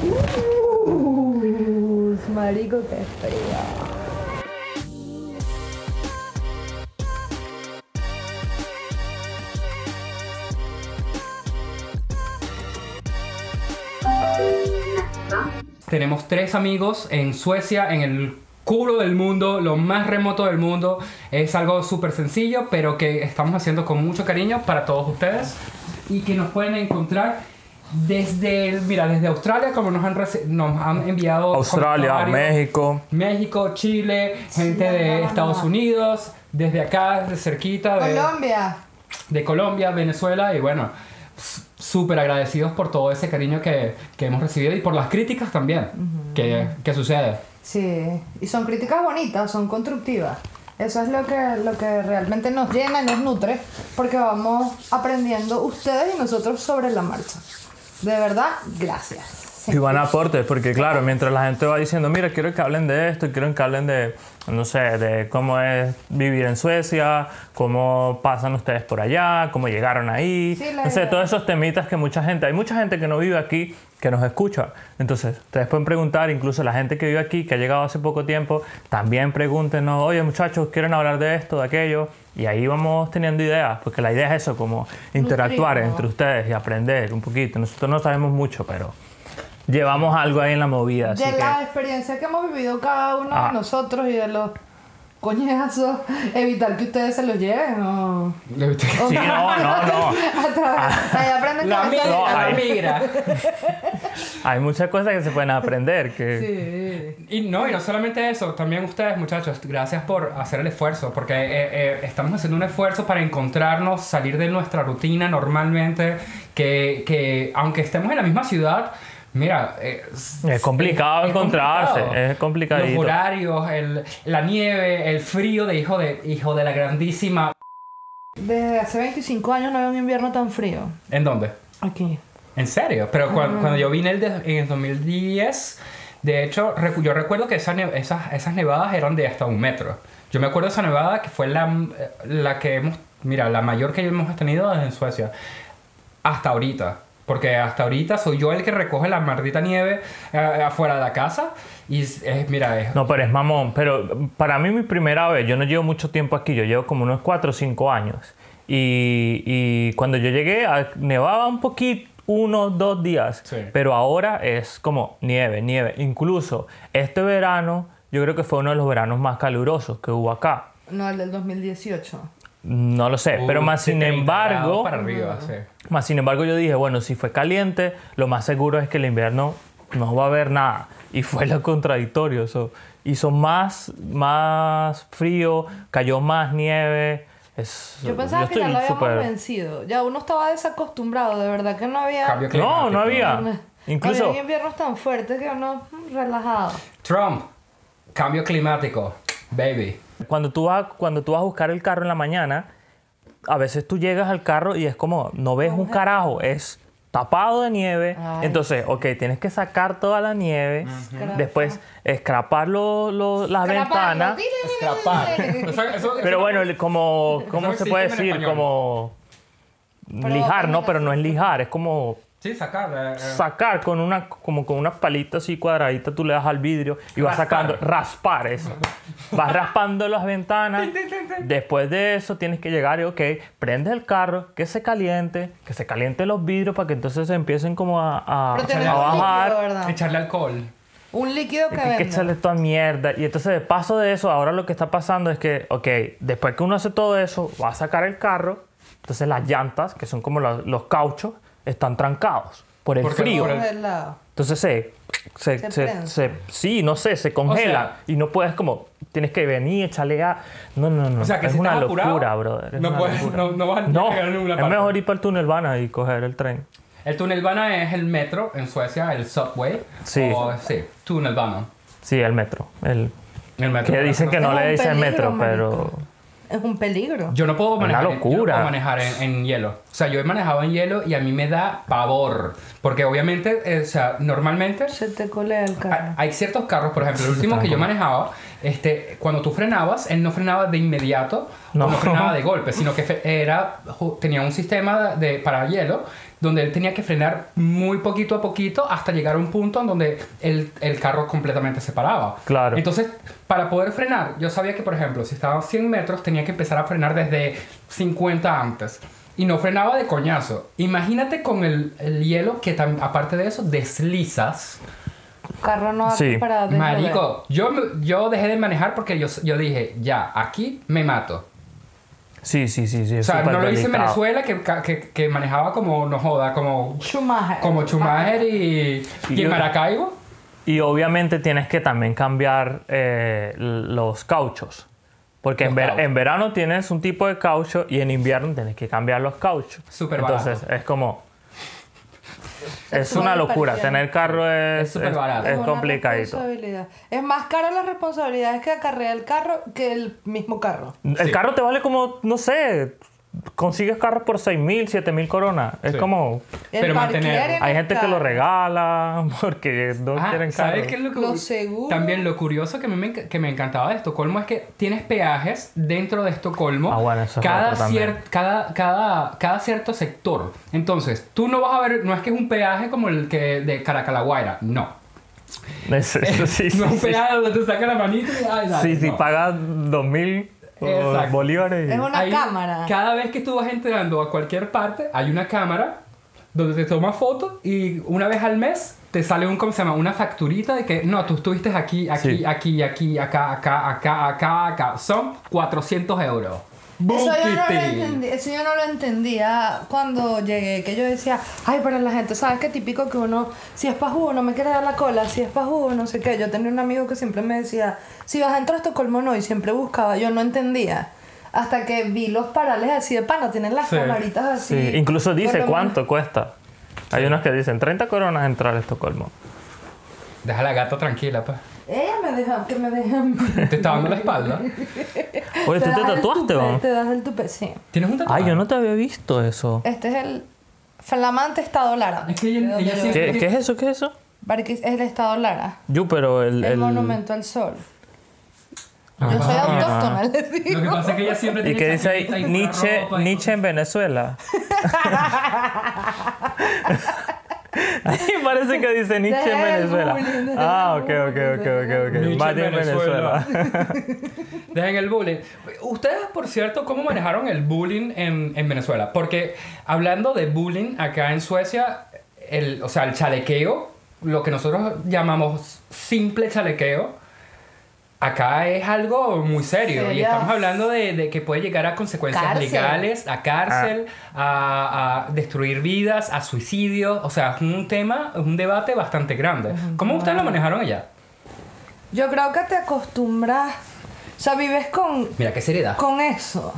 Uh, marico, qué frío. Tenemos tres amigos en Suecia, en el culo del mundo, lo más remoto del mundo. Es algo súper sencillo, pero que estamos haciendo con mucho cariño para todos ustedes y que nos pueden encontrar desde, mira, desde Australia, como nos han, reci- nos han enviado Australia. México. México, Chile, gente de. Estados Unidos, desde acá, de cerquita, de, Colombia. de Colombia, Venezuela y bueno, súper agradecidos por todo ese cariño que, que hemos recibido y por las críticas también que, que sucede. Sí, y son críticas bonitas, son constructivas. Eso es lo que, lo que realmente nos llena y nos nutre, porque vamos aprendiendo ustedes y nosotros sobre la marcha. De verdad, gracias. Y van aportes, porque claro, mientras la gente va diciendo, mira, quiero que hablen de esto, quiero que hablen de, no sé, de cómo es vivir en Suecia, cómo pasan ustedes por allá, cómo llegaron ahí, Sí, no sé, idea. todos esos temitas que mucha gente, hay mucha gente que no vive aquí, que nos escucha. Entonces, ustedes pueden preguntar, incluso la gente que vive aquí, que ha llegado hace poco tiempo, también pregúntenos, oye muchachos, ¿quieren hablar de esto, de aquello? Y ahí vamos teniendo ideas, porque la idea es eso, como interactuar Nutrirnos. entre ustedes y aprender un poquito. Nosotros no sabemos mucho, pero llevamos algo ahí en la movida. Así de que, la experiencia que hemos vivido cada uno Ah. de nosotros y de los coñazos, evitar que ustedes se los lleven. ¿no? Sí, no, no, no. A través- ahí aprenden La migra, No, la migra. Hay muchas cosas que se pueden aprender. Que, Sí. Y no, y no solamente eso, también ustedes muchachos, gracias por hacer el esfuerzo, porque eh, eh, estamos haciendo un esfuerzo para encontrarnos, salir de nuestra rutina normalmente, que, que aunque estemos en la misma ciudad, mira, eh, Es complicado encontrarse, es complicadito. Los horarios, el- la nieve, el frío de hijo de, hijo de la grandísima... Desde hace 25 años no había un invierno tan frío. ¿En dónde? Aquí. ¿En serio? Pero cuan- cuando, yo vine el de- en el 2010, de hecho, recu- yo recuerdo que esas, ne- esas, esas nevadas eran de hasta un metro. Yo me acuerdo de esa nevada que fue la, la que hemos, mira, la mayor que hemos tenido en Suecia. Hasta ahorita. Porque hasta ahorita soy yo el que recoge la maldita nieve eh, afuera de la casa. Y es, es- mira, es, No, pero es mamón. Pero para mí mi primera vez, yo no llevo mucho tiempo aquí, yo llevo como unos 4 o 5 años. Y, y cuando yo llegué, a- nevaba un poquito, unos, dos días. Sí. Pero ahora es como nieve, nieve. Incluso este verano, yo creo que fue uno de los veranos más calurosos que hubo acá. No, el del 2018. No lo sé, pero uh, más sin 70 grados embargo, Para arriba, sí. más sin embargo yo dije, bueno, si fue caliente, lo más seguro es que el invierno no va a haber nada. Y fue lo contradictorio. so, hizo más, más frío, cayó más nieve. Es, Yo pensaba que ya lo habíamos súper- vencido. Ya uno estaba desacostumbrado, de verdad que no había. Cambio No, climático. no había. Incluso, había inviernos tan fuertes que uno relajado. Trump, cambio climático, baby. cuando tú, vas, cuando tú vas a buscar el carro en la mañana, a veces tú llegas al carro y es como, no ves un carajo, es tapado de nieve. Ay. Entonces, ok, tienes que sacar toda la nieve, Escrapa. después escrapar lo- lo- las ventanas. Eso- Pero bueno, como, ¿cómo se puede decir? Como lijar, ¿no? Pero no es lijar, es como Sí, sacar. eh, eh. sacar con una como con una palita así cuadradita tú le das al vidrio y vas sacando raspar eso vas raspando las ventanas después de eso tienes que llegar y ok prendes el carro que se caliente que se caliente los vidrios para que entonces se empiecen como a, a- Pero a líquido, bajar ¿verdad? Echarle alcohol. Un líquido que hay que echarle toda mierda y entonces de paso de eso ahora lo que está pasando es que ok después que uno hace todo eso va a sacar el carro entonces las llantas que son como los, los cauchos están trancados por el Porque- frío por el- entonces se, se, Se se- se- sí, no sé, se congela O sea- y no puedes como, tienes que venir, echarle a... No, no, no, O sea, que es si una locura, apurado, brother. es no puedes- locura. no- no vas a No, llegar a ninguna es parte. mejor ir para el túnel Vana y coger el tren. El tunnelbana es el metro en Suecia, el subway. Sí. O, sí, tunnelbana. Sí, el metro. El, El metro. que dicen que no Es le dicen metro, marico. pero... Es un peligro. Yo no puedo Una manejar, en- yo no locura. puedo manejar en, en hielo. O sea, yo he manejado en hielo y a mí me da pavor. Porque obviamente, eh, o sea, normalmente Se te colea el hay, carro. hay ciertos carros, por ejemplo, el último que yo manejaba, este, cuando tú frenabas, él no frenaba de inmediato, No. no, frenaba de golpe, sino que era, tenía un sistema de, para hielo donde él tenía que frenar muy poquito a poquito hasta llegar a un punto en donde el, el carro completamente se paraba. Claro. Entonces, para poder frenar, yo sabía que, por ejemplo, si estaba a 100 metros, tenía que empezar a frenar desde 50 antes. Y no frenaba de coñazo. Imagínate con el, el hielo que, tam- aparte de eso, deslizas. Carro no Sí. para. Marico, yo, yo dejé de manejar porque yo, yo dije, ya, aquí me mato. Sí, sí, sí, sí. O sea, no lo hice en. Venezuela, que, que, que manejaba como, no joda, como, Schumacher. como Schumacher y, Y y en yo- Maracaibo. Y obviamente tienes que también cambiar eh, los cauchos. Porque en, ver- en verano tienes un tipo de caucho y en invierno tienes que cambiar los cauchos. Súper Entonces barato. es como... Es una locura. Tener carro es, Es barato. es una complicadito. responsabilidad. Es más caro las responsabilidades que acarrea el carro que el mismo carro. El Sí. carro te vale como, no sé, consigues carros por 6 mil, 7 mil coronas. Es Sí. como... El Pero en Hay gente que lo regala porque no Ah, quieren carro. ¿Sabes qué es lo que Los seguros. También lo curioso que, a mí me, que me encantaba de Estocolmo es que tienes peajes dentro de Estocolmo. Ah, bueno, eso es cada, también. cier- cada, cada, cada cierto sector. Entonces, tú no vas a ver, no es que es un peaje como el que de Caracalaguaira, no. Es- eso sí, sí, no es un sí. peaje donde te sacan la manita y ay, dale, Sí, sí, no. pagas 2 mil Exacto. bolívares. Es una Ahí, cámara. Cada vez que tú vas entrando a cualquier parte, hay una cámara donde te toma fotos y una vez al mes te sale un, ¿cómo se llama? Una facturita de que no, tú estuviste aquí, aquí, Sí. aquí, aquí, acá, acá, acá, acá, acá. Son 400 euros. Eso yo, no lo entendí- eso yo no lo entendía cuando llegué, que yo decía, ay, pero la gente, ¿sabes qué típico que uno, si es pa' jugo, no me quiere dar la cola, si es pa' jugo, no sé qué. Yo tenía un amigo que siempre me decía, si vas a entrar a Estocolmo no, y siempre buscaba, yo no entendía. Hasta que vi los parales así de pana, tienen las Sí. camaritas así. Sí, incluso dice cuánto cuesta. Hay unos que dicen 30 coronas entrar a Estocolmo. Deja a la gata tranquila, pues. Ella me deja, que me deja. Te está dando la espalda. Oye, ¿tú te tatuaste, o? Te das el tupe, sí. ¿Tienes un tatuaje? Ay, yo no te había visto eso. Este es el flamante estado Lara. Es que ella- siempre-. ¿Qué, es eso? ¿Qué es eso? Barquis- es el estado Lara. Yo, pero el... El, el- monumento al sol. Ah. Yo soy Ah. autóctona, les Lo que digo. pasa es que ella siempre ¿Y tiene qué dice ahí? y Nietzsche, y- Nietzsche en Venezuela. Parece que dice Nietzsche en Venezuela. bullying, Ah, ok, ok, ok, ok, ok. Nietzsche Más en bien Venezuela. Venezuela. Dejen el bullying. Ustedes, por cierto, ¿cómo manejaron el bullying en, en Venezuela? Porque hablando de bullying acá en Suecia, el, o sea, el chalequeo, lo que nosotros llamamos simple chalequeo, acá es algo muy serio. Y estamos hablando de, de que puede llegar a consecuencias Cárcel. legales, a cárcel, a, a destruir vidas, a suicidio. O sea, es un tema, es un debate bastante grande. ¿Cómo ustedes lo manejaron allá? Yo creo que te acostumbras. O sea, vives con, Mira, qué seriedad. con eso.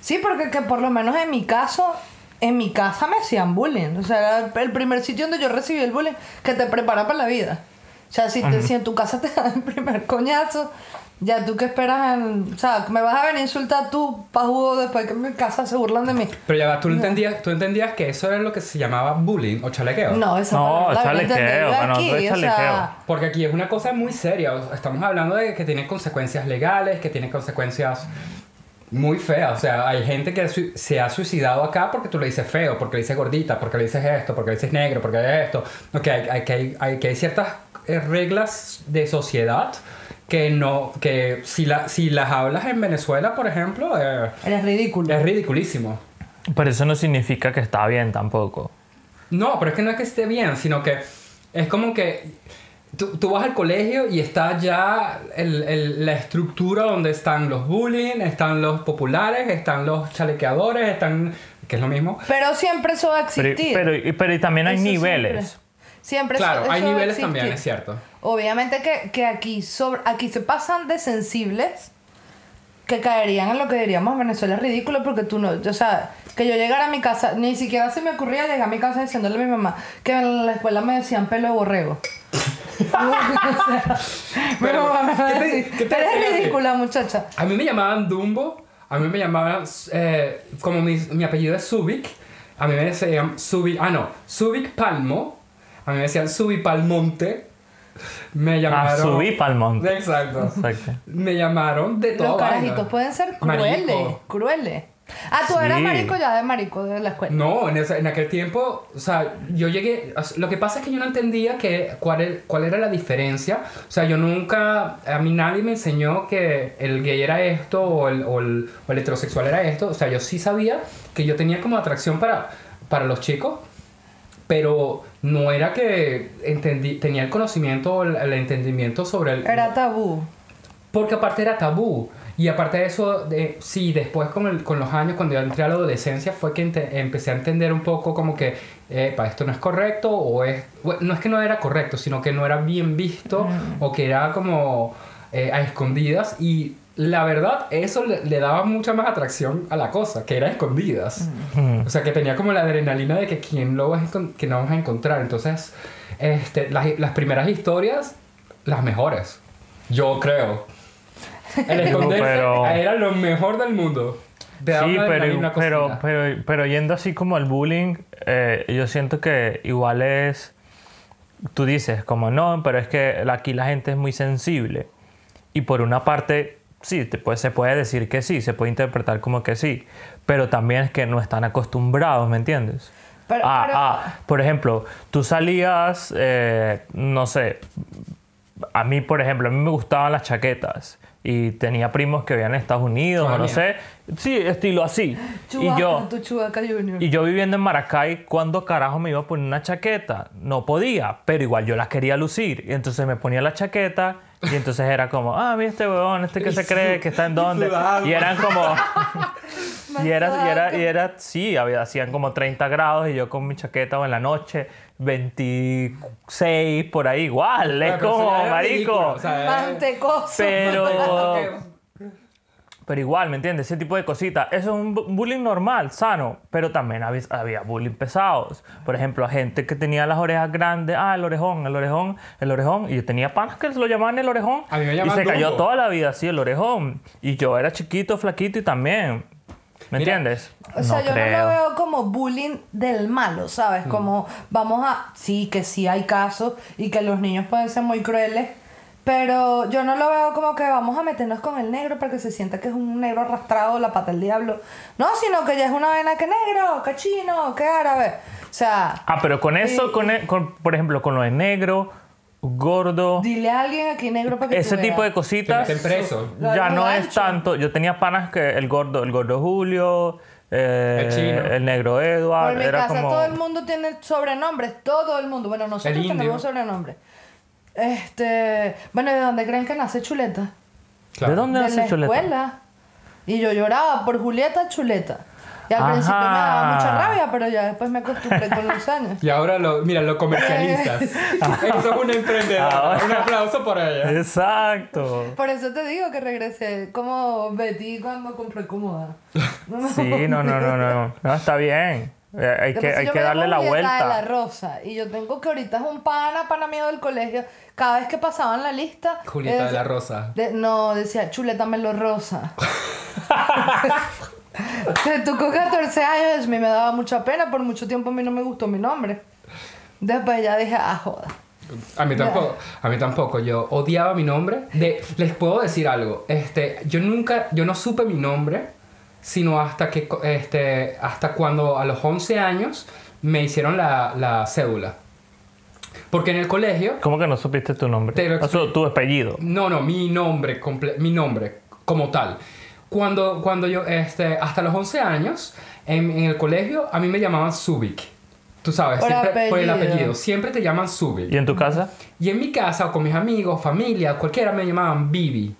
Sí, porque que por lo menos en mi caso, en mi casa me hacían bullying. O sea, era el primer sitio donde yo recibí el bullying que te prepara para la vida. O sea, si, te- si en tu casa te dan el primer coñazo, ya tú que esperas en... O sea, me vas a venir a insultar tú, pa' jugo, después que en mi casa se burlan de mí. Pero ya va, ¿tú, entendías, tú entendías que eso era lo que se llamaba bullying o chalequeo. No, esa No, la chalequeo, bueno, aquí, no es o sea, chalequeo. Porque aquí es una cosa muy seria. Estamos hablando de que tiene consecuencias legales, que tiene consecuencias muy feas. O sea, hay gente que se ha suicidado acá porque tú le dices feo, porque le dices gordita, porque le dices esto, porque le dices negro, porque hay esto. Ok, hay, hay, que hay, hay- que hay ciertas reglas de sociedad que no que si, la, si las hablas en Venezuela, por ejemplo, eh, Eres ridículo. es ridiculísimo. Pero eso no significa que está bien tampoco. No, pero es que no es que esté bien, sino que es como que tú, tú vas al colegio y está ya el- el- la estructura donde están los bullying, están los populares, están los chalequeadores, están... que es lo mismo. Pero siempre eso va a Pero, existir. pero, y- pero y también hay Eso niveles. Siempre, Siempre eso- Claro, hay eso a niveles también, es cierto. Obviamente que, que aquí, sobre, aquí se pasan de sensibles que caerían en lo que diríamos Venezuela es ridículo porque tú no, o sea, que yo llegara a mi casa, ni siquiera se me ocurría llegar a mi casa diciéndole a mi mamá que en la escuela me decían pelo de borrego. O sea, mi Pero, mamá me va a ¿qué te- decir, qué te "Eres decía a ti?" ridícula, muchacha. A mí me llamaban Dumbo, a mí me llamaban, eh, como mi, mi apellido es Subic, a mí me decían Subi, ah no, Subic Palmo, a mí me decían Subi Palmonte, me Ah, llamaron... subí pa'l monte. Exacto. Exacto. Me llamaron de todo. Los carajitos pueden ser crueles. Marico. Crueles. Ah, tú eras Sí. marico ya de marico de la escuela. No, en, ese- en aquel tiempo, o sea, yo llegué, lo que pasa es que yo no entendía que, cuál, era, cuál era la diferencia, o sea, yo nunca, a mí nadie me enseñó que el gay era esto o el, o el, o el heterosexual era esto, o sea, yo sí sabía que yo tenía como atracción para, para los chicos, pero no era que entendí, tenía el conocimiento o el, el entendimiento sobre el... Era tabú. Porque aparte era tabú. Y aparte de eso, de, sí, después con, el- con los años, cuando yo entré a la adolescencia, fue que ente- empecé a entender un poco como que, para esto no es correcto, o es, bueno, no es que no era correcto, sino que no era bien visto, o que era como eh, a escondidas. Y la verdad, eso le, le daba mucha más atracción a la cosa, que era escondidas. Mm. O sea, que tenía como la adrenalina de que quién lo vas a, que no vamos a encontrar. Entonces, este, las, las primeras historias, las mejores. Yo creo. El esconderse Pero- era lo mejor del mundo. Daba Sí, pero, pero, pero, pero yendo así como al bullying, eh, yo siento que igual es, tú dices como no, pero es que aquí la gente es muy sensible. Y por una parte, sí, te puede- se puede decir que sí, se puede interpretar como que sí, pero también es que no están acostumbrados, ¿me entiendes? Pero- ah, pero- ah, por ejemplo, tú salías, eh, no sé, a mí, por ejemplo, a mí me gustaban las chaquetas y tenía primos que vivían en Estados Unidos o no sé. Sí, estilo así. Chubaca, y yo, tu Chubaca Junior. y yo viviendo en Maracay, ¿cuándo carajo me iba a poner una chaqueta? No podía, pero igual yo las quería lucir. Y entonces me ponía la chaqueta y entonces era como, ah, mira este huevón, este que se cree, que está en dónde. Y eran como... Y era, y era, y era, sí, había, hacían como 30 grados y yo con mi chaqueta o en la noche, 26 por ahí, igual, es como, marico. o sea, Mantecoso. Pero, pero igual, ¿me entiendes? Ese tipo de cositas. Eso es un bu- bullying normal, sano, pero también había, había bullying pesados. Por ejemplo, a gente que tenía las orejas grandes, ah, el orejón, el orejón, el orejón. Y yo tenía panas que lo llamaban el orejón. A mí me y se cayó Dumbo. toda la vida así, el orejón. Y yo era chiquito, flaquito y también. ¿Me Mira, entiendes? O sea, no yo creo. no lo veo como bullying del malo, ¿sabes? Como vamos a... Sí, que sí hay casos y que los niños pueden ser muy crueles, pero yo no lo veo como que vamos a meternos con el negro para que se sienta que es un negro arrastrado, la pata del diablo. No, sino que ya es una vaina que negro, que chino, que árabe. O sea, Ah, pero con eso, con, e- con- por ejemplo, con lo de negro, gordo, dile a alguien aquí negro para que ese tipo de cositas. Preso. Ya no es tanto. Yo tenía panas que el gordo, el gordo Julio, eh, El chino. el negro Edward, Por mi era casa como. todo el mundo tiene sobrenombres, todo el mundo. Bueno, nosotros tenemos sobrenombres. Este, bueno, ¿de dónde creen que nace Chuleta? Claro. ¿De dónde de nace la Chuleta? escuela. Y yo lloraba por Julieta Chuleta. Y al principio me daba Ajá. mucha rabia, pero ya después me acostumbré con los años. Y ahora lo, mira, lo comercializas. Eso es una emprendedora. Ahora- Un aplauso por ella. Exacto. Por eso te digo que regresé como Betty cuando compré cómoda. Sí, no, no, no, no. No, está bien. Eh, hay que, hay que darle la Julieta de la vuelta. Rosa. Y yo tengo que ahorita es un pana, pana mío del colegio. Cada vez que pasaban la lista. Julieta eh, de la Rosa. de- no, decía chuleta melo rosa. Se tocó 14 años, a mí me daba mucha pena, por mucho tiempo a mí no me gustó mi nombre. Después ya dije, ah, joda. A mí tampoco, a mí tampoco. Yo odiaba mi nombre. De, les puedo decir algo. Este, yo nunca, yo no supe mi nombre, sino hasta que, este, hasta cuando a los 11 años me hicieron la, la cédula. Porque en el colegio, ¿Cómo que no supiste tu nombre? Te lo O sea, tu apellido. no, no, mi nombre, comple- mi nombre como tal. Cuando, cuando yo, este, hasta los 11 años, en, en el colegio, a mí me llamaban Subic. Tú sabes, Por siempre, por el apellido. apellido. Siempre te llaman Subic. ¿Y en tu casa? Y en mi casa, o con mis amigos, familia, cualquiera me llamaban Bibi.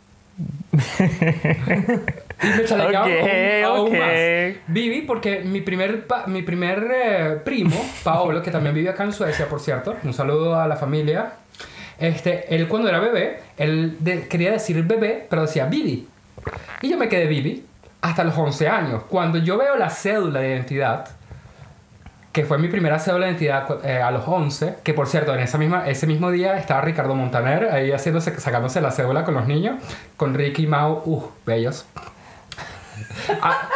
Y me chalequeaban Ok, aún, aún ok. más. Bibi, porque mi primer, mi primer eh, primo, Paolo, que también vive acá en Suecia, por cierto, un saludo a la familia. Este, él cuando era bebé, él de- quería decir bebé, pero decía Bibi. Y yo me quedé Bibi hasta los 11 años. Cuando yo veo la cédula de identidad, que fue mi primera cédula de identidad eh, a los 11, que por cierto, en esa misma, ese mismo día estaba Ricardo Montaner ahí haciéndose, sacándose la cédula con los niños, con Ricky y Mau, uh, bellos. Ah,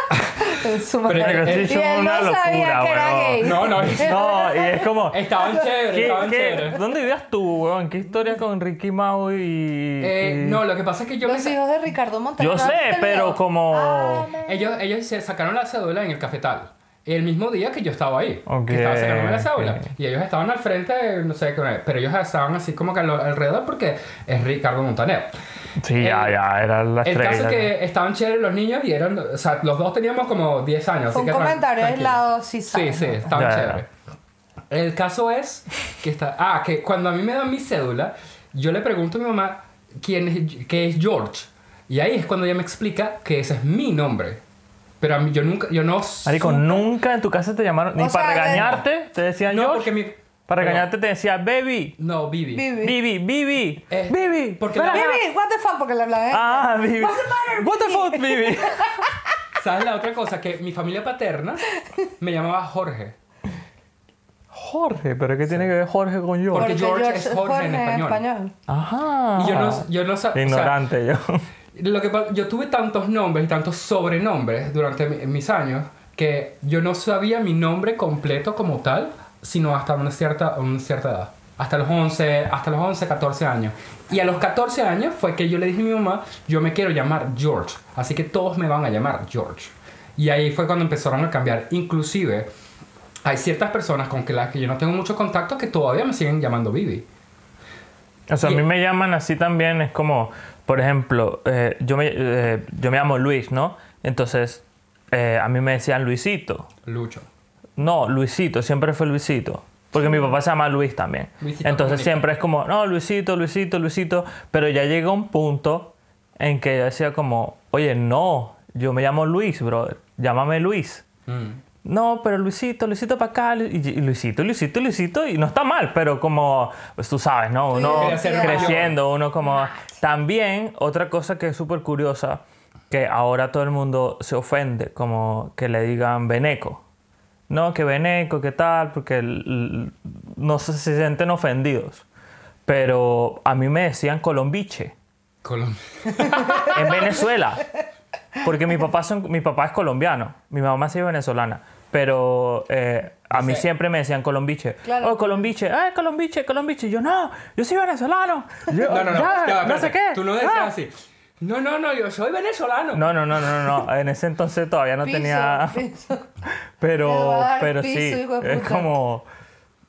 Pero es- él una no sabía locura, que gay. No, no. No, y es como... Estaban chéveres, ¿Qué- estaban chéveres. ¿Dónde vivías tú, weón? ¿Qué historia con Ricky Mau y...? Eh, y- no, lo que pasa es que yo me Los sa- hijos de Ricardo Montaner. Yo sé, pero como- Ah, me- ellos, ellos se sacaron la cédula en el cafetal. El mismo día que yo estaba ahí. Ok, Que estaba sacándome la cédula. ok. Y ellos estaban al frente, no sé qué, pero ellos estaban así como que al- alrededor porque es Ricardo Montaner. Sí, ya, el- ya, era la El estrella. caso es que estaban chéveres los niños y eran, o sea, los dos teníamos como 10 años. Fue así un que comentario tranquilo. aislado, sí Sí, sí, ¿no? estaban Ya, ya. chéveres. El caso es que está, ah, que cuando a mí me dan mi cédula, yo le pregunto a mi mamá quién es, qué es George. Y ahí es cuando ella me explica que ese es mi nombre. Pero a mí yo nunca, yo no Marico, supe- nunca en tu casa te llamaron, ni O sea, para de- regañarte, te decían No, George. porque mi... Para pero- regañarte te decía baby, No, Bibi. Vivi. Bibi, Bibi, Eh, Bibi. porque ven la- acá. What the fuck, porque le hablan. ¿eh? Ah, Bibi. What's the matter, What the Bibi? fuck, Bibi. ¿Sabes la otra cosa? Que mi familia paterna me llamaba Jorge. Jorge, pero ¿qué tiene que ver Jorge con yo? Porque George es Jorge en español. Ajá. Y yo no, yo no sabía... Ignorante yo. Lo que yo tuve tantos nombres y tantos sobrenombres durante mi- mis años que yo no sabía mi nombre completo como tal, sino hasta una cierta, una cierta edad. Hasta los 11, hasta los 11, 14 años. Y a los 14 años fue que yo le dije a mi mamá, yo me quiero llamar George, así que todos me van a llamar George. Y ahí fue cuando empezaron a cambiar. Inclusive, hay ciertas personas con que las que yo no tengo mucho contacto que todavía me siguen llamando Bibi. O sea, a mí me llaman así también, es como, por ejemplo, eh, yo, me, eh, yo me llamo Luis, ¿no? Entonces, eh, a mí me decían Luisito. Lucho. No, Luisito, siempre fue Luisito. Porque mi papá se llama Luis también. Luisito Entonces Comunica. siempre es como, no, Luisito, Luisito, Luisito. Pero ya llegó un punto en que yo decía como, oye, no, yo me llamo Luis, brother. Llámame Luis. Mm. No, pero Luisito, Luisito para acá, y, Luisito, Luisito, Luisito, y no está mal, pero como, pues tú sabes, ¿no? Uno ser creciendo, uno como... También, otra cosa que es súper curiosa, que ahora todo el mundo se ofende, como que le digan veneco. No, que veneco, que tal, porque no se, se sienten ofendidos. Pero a mí me decían colombiche Colombia. en Venezuela. Porque mi papá, son, mi papá es colombiano, mi mamá sí es venezolana. Pero eh, a mí sé. siempre me decían colombiche. Claro. Oh, colombiche, eh, colombiche, colombiche. Yo, no, yo soy venezolano. Yo, No, no, no. ya, ya, no sé qué. Tú no decías Ah. así. No, no, no, yo soy venezolano. No, no, no, no, no, no. En ese entonces todavía no Piso, tenía. piso. Pero, pero piso, sí, es como.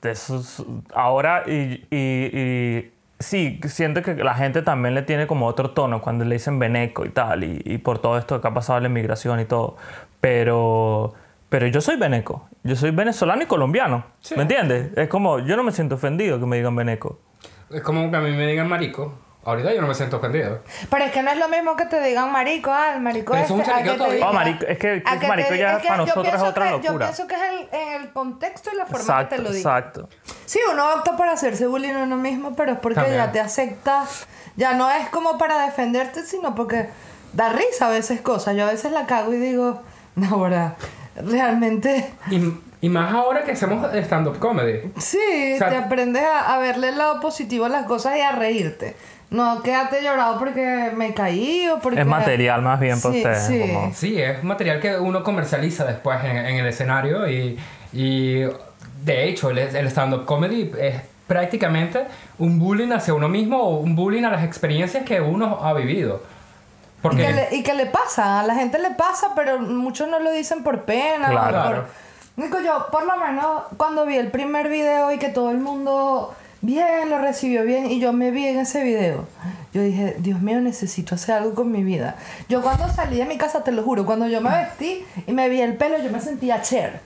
esos- ahora, y, y, y sí, siento que la gente también le tiene como otro tono cuando le dicen veneco y tal, y, y por todo esto que ha pasado la inmigración y todo. Pero, pero yo soy veneco, yo soy venezolano y colombiano, Sí. ¿me entiendes? Es como, yo no me siento ofendido que me digan veneco. Es como que a mí me digan marico. Ahorita yo no me siento ofendido. Pero es que no es lo mismo que te digan marico, ah, el marico es un este, a que te todavía. Oh, diga- marico, es que- a que te marico diga- ya es que para nosotros es otra que- locura. Yo pienso que es el, en el contexto y la forma Exacto, que te lo digan. exacto. Sí, uno opta por hacerse bullying a uno mismo, pero es porque También. ya te aceptas. Ya no es como para defenderte, sino porque da risa a veces cosas. Yo a veces la cago y digo, no, verdad, realmente. Y, y más ahora que hacemos stand-up comedy. Sí, O sea, te aprendes a, a verle el lado positivo a las cosas y a reírte. No quédate llorado porque me caí o porque. Es material más bien para Sí, ustedes. sí. como- Sí, es material que uno comercializa después en, en el escenario y, y de hecho el, el stand-up comedy es prácticamente un bullying hacia uno mismo o un bullying a las experiencias que uno ha vivido. Y Porque que, le, y que le pasa, a la gente le pasa, pero muchos no lo dicen por pena. Claro. por-. Digo yo, por lo menos cuando vi el primer video y que todo el mundo bien lo recibió bien y yo me vi en ese video, yo dije, Dios mío, necesito hacer algo con mi vida. Yo cuando salí de mi casa, te lo juro, cuando yo me vestí y me vi el pelo, yo me sentía Cher.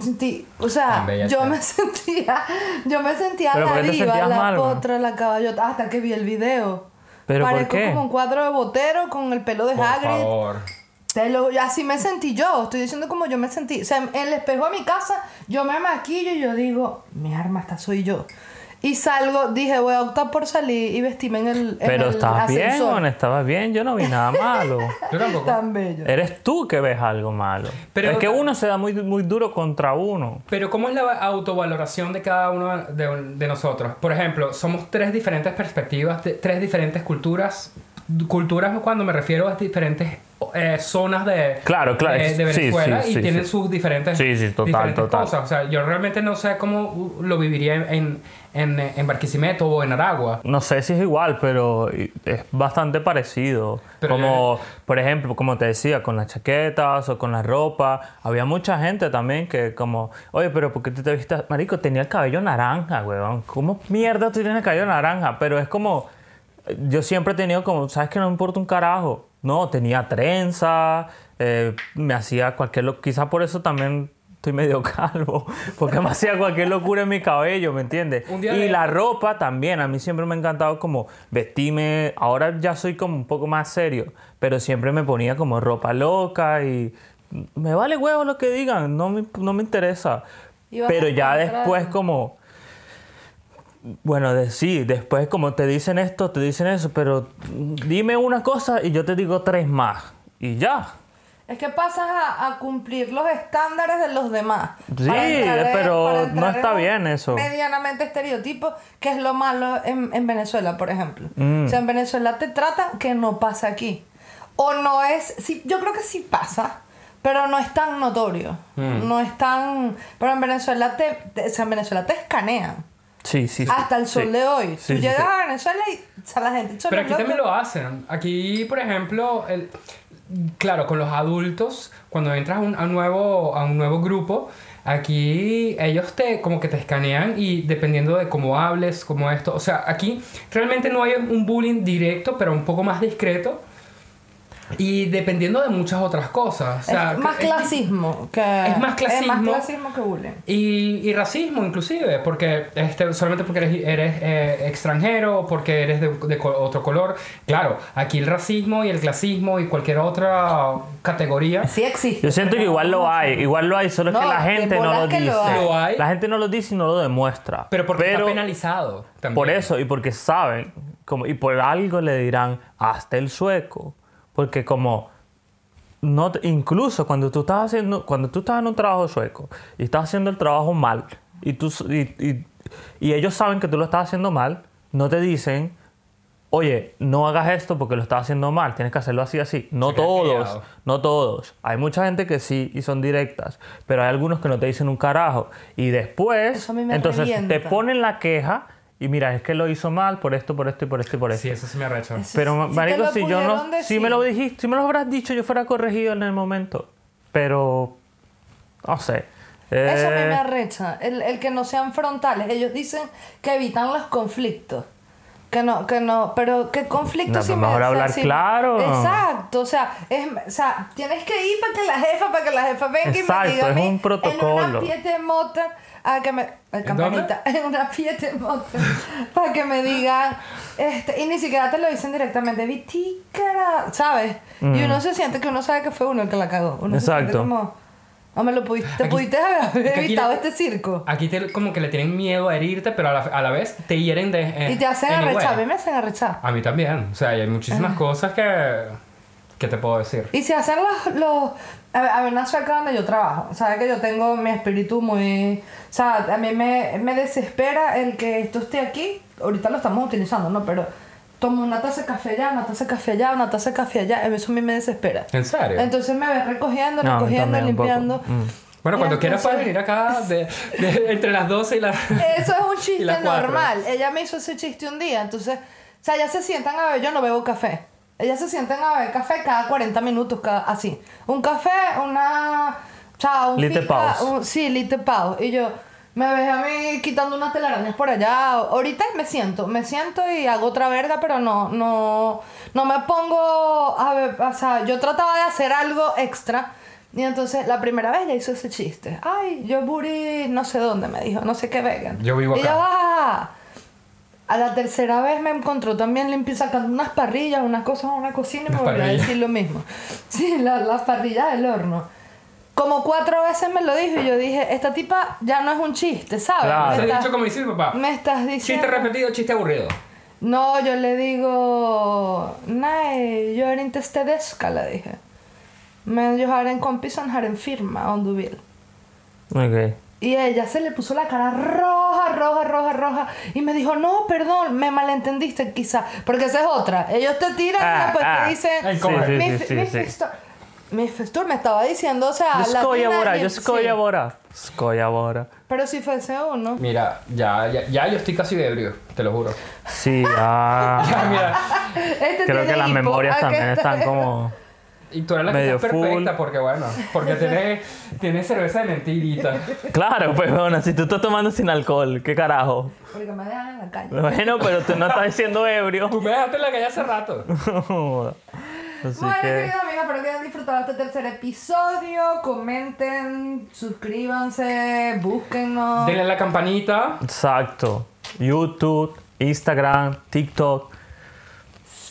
Sentí, o sea, yo me sentía, yo me sentía ¿Pero la diva, la mal, potra, la caballota, hasta que vi el video. ¿Pero por Parezco qué? como un cuadro de botero con el pelo de por Hagrid. favor. Te lo- así me sentí yo, estoy diciendo como yo me sentí. O sea, en el espejo de mi casa, yo me maquillo y yo digo, mi arma, esta soy yo. Y salgo, dije, voy a optar por salir y vestirme en el. en Pero el estabas bien, estabas bien, yo no vi nada malo. Yo tampoco. Tan bello. Eres tú que ves algo malo. Pero- es que uno se da muy, muy duro contra uno. Pero ¿cómo es la autovaloración de cada uno de, de nosotros? Por ejemplo, somos tres diferentes perspectivas, de- tres diferentes culturas. Culturas cuando me refiero a diferentes eh, zonas de, Claro, claro, de, de sí, Venezuela sí, y sí, tienen sí. sus diferentes, Sí, sí, total, diferentes total. cosas. O sea, yo realmente no sé cómo lo viviría en, en, en, en Barquisimeto o en Aragua. No sé si es igual, pero es bastante parecido. Pero como, por ejemplo, como te decía, con las chaquetas o con la ropa. Había mucha gente también que como, oye, pero ¿por qué tú te viste? Marico, tenía el cabello naranja, weón. ¿Cómo mierda tú tienes el cabello naranja? Pero es como, yo siempre he tenido como, ¿sabes que no me importa un carajo? No, tenía trenza, eh, me hacía cualquier... Lo... Quizás por eso también estoy medio calvo, porque me hacía cualquier locura en mi cabello, ¿me entiendes? Y de- la ropa también, a mí siempre me ha encantado como vestirme, ahora ya soy como un poco más serio, pero siempre me ponía como ropa loca y me vale huevo lo que digan, no me, no me interesa. Pero ya después como... Bueno, de, sí, después como te dicen esto, te dicen eso, pero dime una cosa y yo te digo tres más. Y ya. Es que pasas a, a cumplir los estándares de los demás. Sí, entrar pero no está bien eso. Medianamente estereotipo, que es lo malo en, en Venezuela, por ejemplo. Mm. O sea, en Venezuela te tratan que no pasa aquí. O no es. Sí, yo creo que sí pasa, pero no es tan notorio. Mm. No es tan. Pero en Venezuela te, te- o sea, en Venezuela te escanean. Sí, sí. sí. Hasta el sol Sí. de hoy. Sí, Tú sí, llegas sí. a Venezuela y o sea, la gente Pero aquí también lo hacen. Aquí, por ejemplo, el- claro, con los adultos, cuando entras a un, nuevo, a un nuevo grupo, aquí ellos te como que te escanean y dependiendo de cómo hables, como esto, o sea, aquí realmente no hay un bullying directo, pero un poco más discreto. Y dependiendo de muchas otras cosas. O sea, es más clasismo que. Es más Es clasismo. más clasismo que bullying. Y, y racismo inclusive, porque este, solamente porque eres, eres eh, extranjero o porque eres de, de otro color. Claro, aquí el racismo y el clasismo y cualquier otra categoría Sí existe. Yo siento que pero igual lo hay, igual lo hay, solo No, que la gente no lo dice. lo hay. La gente no lo dice y no lo demuestra. pero porque está penalizado también. Por eso, y porque saben, como, y por algo le dirán hasta el sueco. Porque como no incluso cuando tú estás haciendo, cuando tú estás en un trabajo sueco y estás haciendo el trabajo mal, y tú y, y- y ellos saben que tú lo estás haciendo mal, no te dicen, oye, no hagas esto porque lo estás haciendo mal, tienes que hacerlo así así. No Se todos, no todos. Hay mucha gente que sí y son directas, pero hay algunos que no te dicen un carajo. Y después, entonces te ponen la queja y mira, es que lo hizo mal por esto, por esto y por esto y por esto. Sí, eso sí me arrecha. Pero, marico, si yo no... Si me lo dijiste, si me lo habrás dicho, yo fuera corregido en el momento. Pero... No sé. Eso a mí Eh, me arrecha. El, el que no sean frontales. Ellos dicen que evitan los conflictos. Que no, que no, pero ¿qué conflicto No, si pues me- mejor o sea, hablar si- claro. Exacto, o sea, es, o sea, tienes que ir para que la jefa, para que la jefa venga Exacto, y me diga a es mí un en protocolo. una piete mota a que me el campanita, en una piete mota para que me digan este y ni siquiera te lo dicen directamente, vitícara, ¿sabes? Y uno se siente que uno sabe que fue uno el que la cagó. Uno se siente Mm. Exacto. como no me lo pudiste, te Aquí- pudiste haber evitado le- este circo. Aquí te, como que le tienen miedo a herirte, pero a la, a la vez te hieren de... eh, Y te hacen arrechar, a mí me hacen arrechar. A mí también. O sea, hay muchísimas cosas que... que te puedo decir. Y se hacen los... los a ver, a ver, una sueca donde yo trabajo. Sabes que yo tengo mi espíritu muy... O sea, a mí me, me desespera el que esto esté aquí. Ahorita lo estamos utilizando, ¿no? Pero tomo una taza de café allá, una taza de café allá, una taza de café allá. Eso a mí me desespera. ¿En serio? Entonces me ves recogiendo, No, recogiendo, limpiando. Mm. Bueno, Y cuando quieras puedes venir acá de, de- entre las 12 y las... Eso es un chiste normal. Ella me hizo ese chiste un día. Entonces, o sea, ya se sientan a ver, yo no bebo café. Ellas se sientan a beber café cada 40 minutos, cada, así. Un café, una... Chao, un Lite pause. un- sí, lite pause. Y yo me ves a mí quitando unas telarañas por allá. Ahorita me siento, me siento y hago otra verga, pero no, no, no me pongo a ver, o sea, yo trataba de hacer algo extra. Y entonces la primera vez ya hizo ese chiste. Ay, yo buri no sé dónde, me dijo, no sé qué vegan. Yo vivo Y yo, acá. "Ah". A la tercera vez me encontró también limpio sacando unas parrillas, unas cosas a una cocina y me volvió a decir lo mismo. Sí, la- las parrillas del horno. Como cuatro veces me lo dijo y yo dije, esta tipa ya no es un chiste, ¿sabes? Claro. Me estás- dicho como dice mi papá. me estás diciendo... Chiste repetido, chiste aburrido. No, yo le digo, nej, yo är inte städerska, le dije. Men jag har en kompis som har en firma, om du vill. Ok. Y ella se le puso la cara roja, roja, roja, roja. Y me dijo, no, perdón, me malentendiste quizá. Porque esa es otra. Ellos te tiran y Ah, después ah. te dicen, Ay, ¿cómo Sí, mi, sí, sí, mi sí. fisto- mi Festur me estaba diciendo, o sea, Yo skoja latina bara, y- yo bara. Skoja bara. Pero si fuese uno. Mira, ya, ya, ya yo estoy casi ebrio, te lo juro. Sí, ah, Ya, mira, Este creo que las hipo. memorias Ah, que también está- están como... y tú eres la que Medio estás perfecta full. porque bueno, porque tienes, tienes cerveza de mentirita. Claro, pues bueno, si tú estás tomando sin alcohol, ¿qué carajo? Porque me dejan en la calle. Bueno, pero tú no estás diciendo ebrio. Tú me dejaste en la calle hace rato. Así bueno, que... queridos amigos, espero que hayan disfrutado este tercer episodio. Comenten, suscríbanse, búsquennos. Denle a la campanita. Exacto. YouTube, Instagram, TikTok.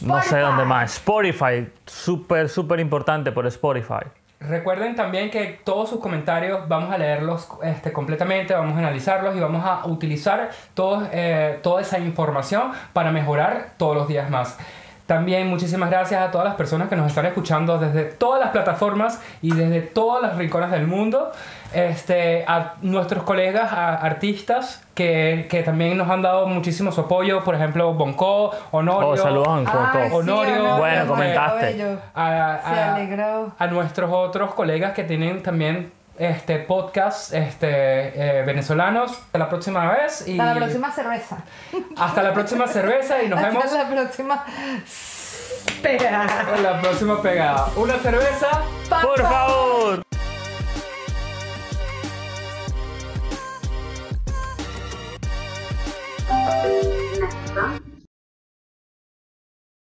No sé Spotify. dónde más. Spotify. Súper, súper importante por Spotify. Recuerden también que todos sus comentarios vamos a leerlos este, completamente, vamos a analizarlos y vamos a utilizar todos, eh, toda esa información para mejorar todos los días más. También muchísimas gracias a todas las personas que nos están escuchando desde todas las plataformas y desde todas las rincones del mundo. Este, a nuestros colegas a- artistas que, que también nos han dado muchísimo su apoyo, por ejemplo, Bonco, Honorio. Oh, saludos a Ay, Bonco. sí, Honorio. Bueno, Honorio, comentaste. bello. a, Se a- alegró. a nuestros otros colegas que tienen también este podcast este, eh, venezolanos. Hasta la próxima vez y Hasta la próxima cerveza. hasta la próxima cerveza y nos vemos Hasta la próxima. En la próxima pegada. Una cerveza. Por favor.